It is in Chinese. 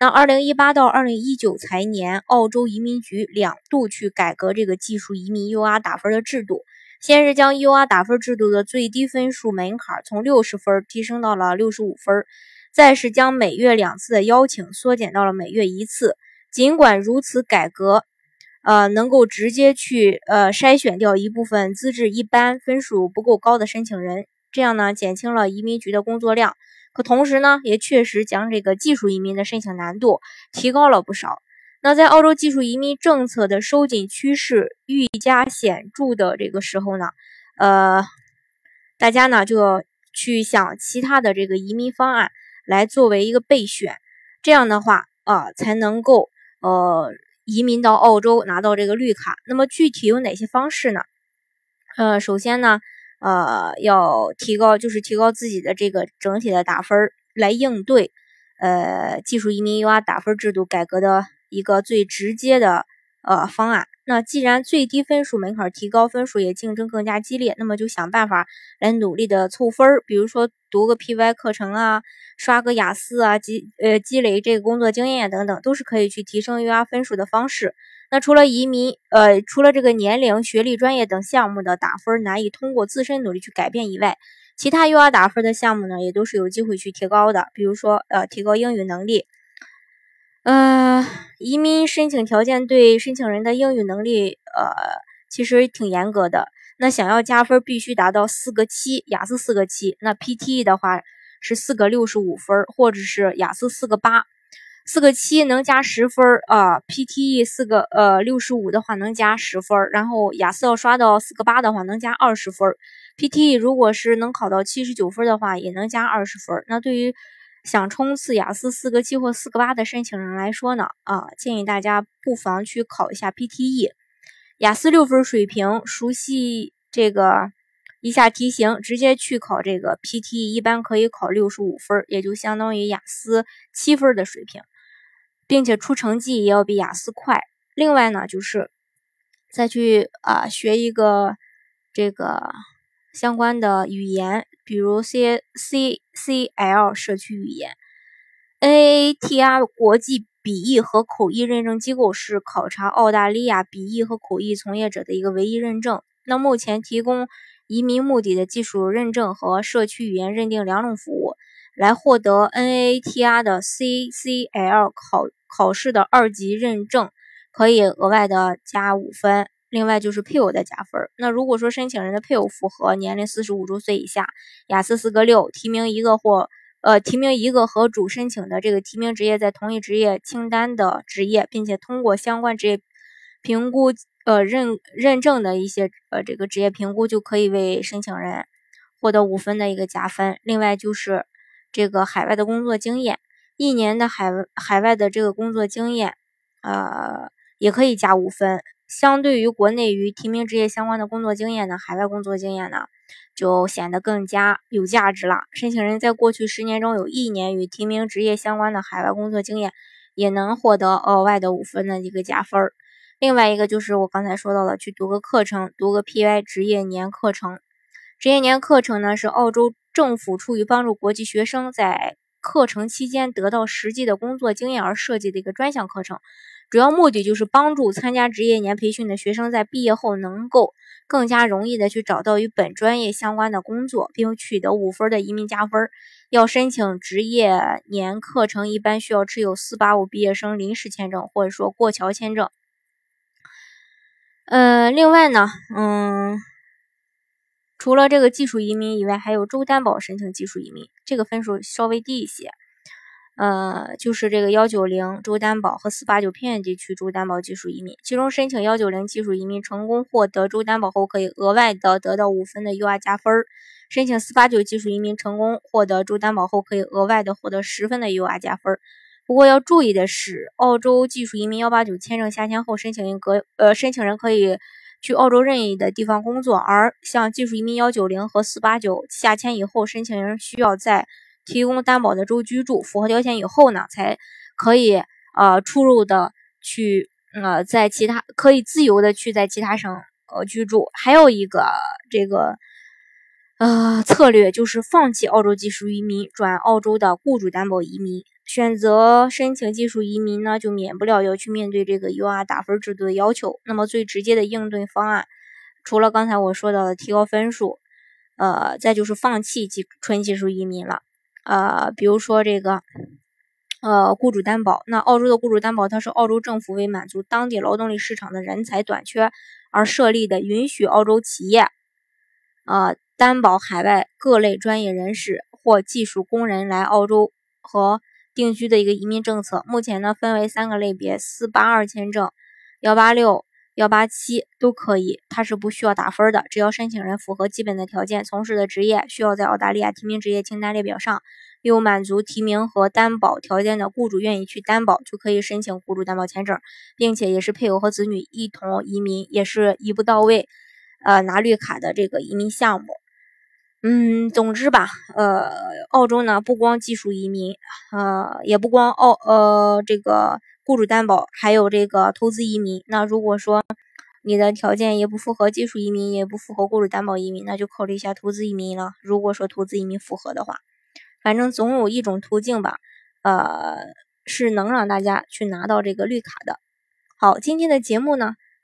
那二零一八到二零一九财年，澳洲移民局两度去改革这个技术移民 UR 打分的制度。先是将 UR 打分制度的最低分数门槛从六十分提升到了六十五分，再是将每月两次的邀请缩减到了每月一次。尽管如此，改革，呃，能够直接去呃筛选掉一部分资质一般、分数不够高的申请人，这样呢，减轻了移民局的工作量。可同时呢，也确实将这个技术移民的申请难度提高了不少。那在澳洲技术移民政策的收紧趋势愈加显著的这个时候呢，呃，大家呢就要去想其他的这个移民方案来作为一个备选，这样的话啊才能够呃移民到澳洲拿到这个绿卡。那么具体有哪些方式呢？呃，首先呢。呃，要提高就是提高自己的这个整体的打分来应对，呃，技术移民 UR 打分制度改革的一个最直接的呃方案。那既然最低分数门槛提高，分数也竞争更加激烈，那么就想办法来努力的凑分儿，比如说读个 PY 课程啊，刷个雅思啊，积呃积累这个工作经验等等，都是可以去提升 UR 分数的方式。那除了移民，呃，除了这个年龄、学历、专业等项目的打分难以通过自身努力去改变以外，其他 UR 打分的项目呢，也都是有机会去提高的。比如说，呃，提高英语能力。呃，移民申请条件对申请人的英语能力，呃，其实挺严格的。那想要加分，必须达到四个七，雅思四个七。那 PTE 的话是四个六十五分，或者是雅思四个八。四个七能加十分儿啊，PTE 四个呃六十五的话能加十分儿，然后雅思要刷到四个八的话能加二十分儿，PTE 如果是能考到七十九分的话也能加二十分儿。那对于想冲刺雅思四个七或四个八的申请人来说呢，啊建议大家不妨去考一下 PTE，雅思六分水平，熟悉这个一下题型，直接去考这个 PTE，一般可以考六十五分，也就相当于雅思七分的水平。并且出成绩也要比雅思快。另外呢，就是再去啊学一个这个相关的语言，比如 C C C L 社区语言。N A T R 国际笔译和口译认证机构是考察澳大利亚笔译和口译从业者的一个唯一认证。那目前提供移民目的的技术认证和社区语言认定两种服务。来获得 NATR 的 CCL 考考试的二级认证，可以额外的加五分。另外就是配偶的加分。那如果说申请人的配偶符合年龄四十五周岁以下，雅思四个六，提名一个或呃提名一个和主申请的这个提名职业在同一职业清单的职业，并且通过相关职业评估呃认认证的一些呃这个职业评估，就可以为申请人获得五分的一个加分。另外就是。这个海外的工作经验，一年的海海外的这个工作经验，呃，也可以加五分。相对于国内与提名职业相关的工作经验呢，海外工作经验呢，就显得更加有价值了。申请人在过去十年中有一年与提名职业相关的海外工作经验，也能获得额外的五分的一个加分儿。另外一个就是我刚才说到了，去读个课程，读个 PY 职业年课程。职业年课程呢，是澳洲。政府出于帮助国际学生在课程期间得到实际的工作经验而设计的一个专项课程，主要目的就是帮助参加职业年培训的学生在毕业后能够更加容易的去找到与本专业相关的工作，并取得五分的移民加分。要申请职业年课程，一般需要持有四八五毕业生临时签证或者说过桥签证。呃，另外呢，嗯。除了这个技术移民以外，还有州担保申请技术移民，这个分数稍微低一些。呃，就是这个幺九零州担保和四八九偏远地区州担保技术移民，其中申请幺九零技术移民成功获得州担保后，可以额外的得到五分的 UR 加分儿；申请四八九技术移民成功获得州担保后，可以额外的获得十分的 UR 加分儿。不过要注意的是，澳洲技术移民幺八九签证下签后，申请人可呃申请人可以。去澳洲任意的地方工作，而像技术移民幺九零和四八九下签以后，申请人需要在提供担保的州居住，符合条件以后呢，才可以呃出入的去呃在其他可以自由的去在其他省呃居住。还有一个这个呃策略就是放弃澳洲技术移民，转澳洲的雇主担保移民。选择申请技术移民呢，就免不了要去面对这个 UR 打分制度的要求。那么最直接的应对方案，除了刚才我说到的提高分数，呃，再就是放弃技纯技术移民了。呃，比如说这个，呃，雇主担保。那澳洲的雇主担保，它是澳洲政府为满足当地劳动力市场的人才短缺而设立的，允许澳洲企业，呃，担保海外各类专业人士或技术工人来澳洲和。定居的一个移民政策，目前呢分为三个类别：四八二签证、幺八六、幺八七都可以，它是不需要打分的，只要申请人符合基本的条件，从事的职业需要在澳大利亚提名职业清单列表上有满足提名和担保条件的雇主愿意去担保，就可以申请雇主担保签证，并且也是配偶和子女一同移民，也是一步到位，呃拿绿卡的这个移民项目。嗯，总之吧，呃，澳洲呢不光技术移民，呃，也不光澳，呃，这个雇主担保，还有这个投资移民。那如果说你的条件也不符合技术移民，也不符合雇主担保移民，那就考虑一下投资移民了。如果说投资移民符合的话，反正总有一种途径吧，呃，是能让大家去拿到这个绿卡的。好，今天的节目呢，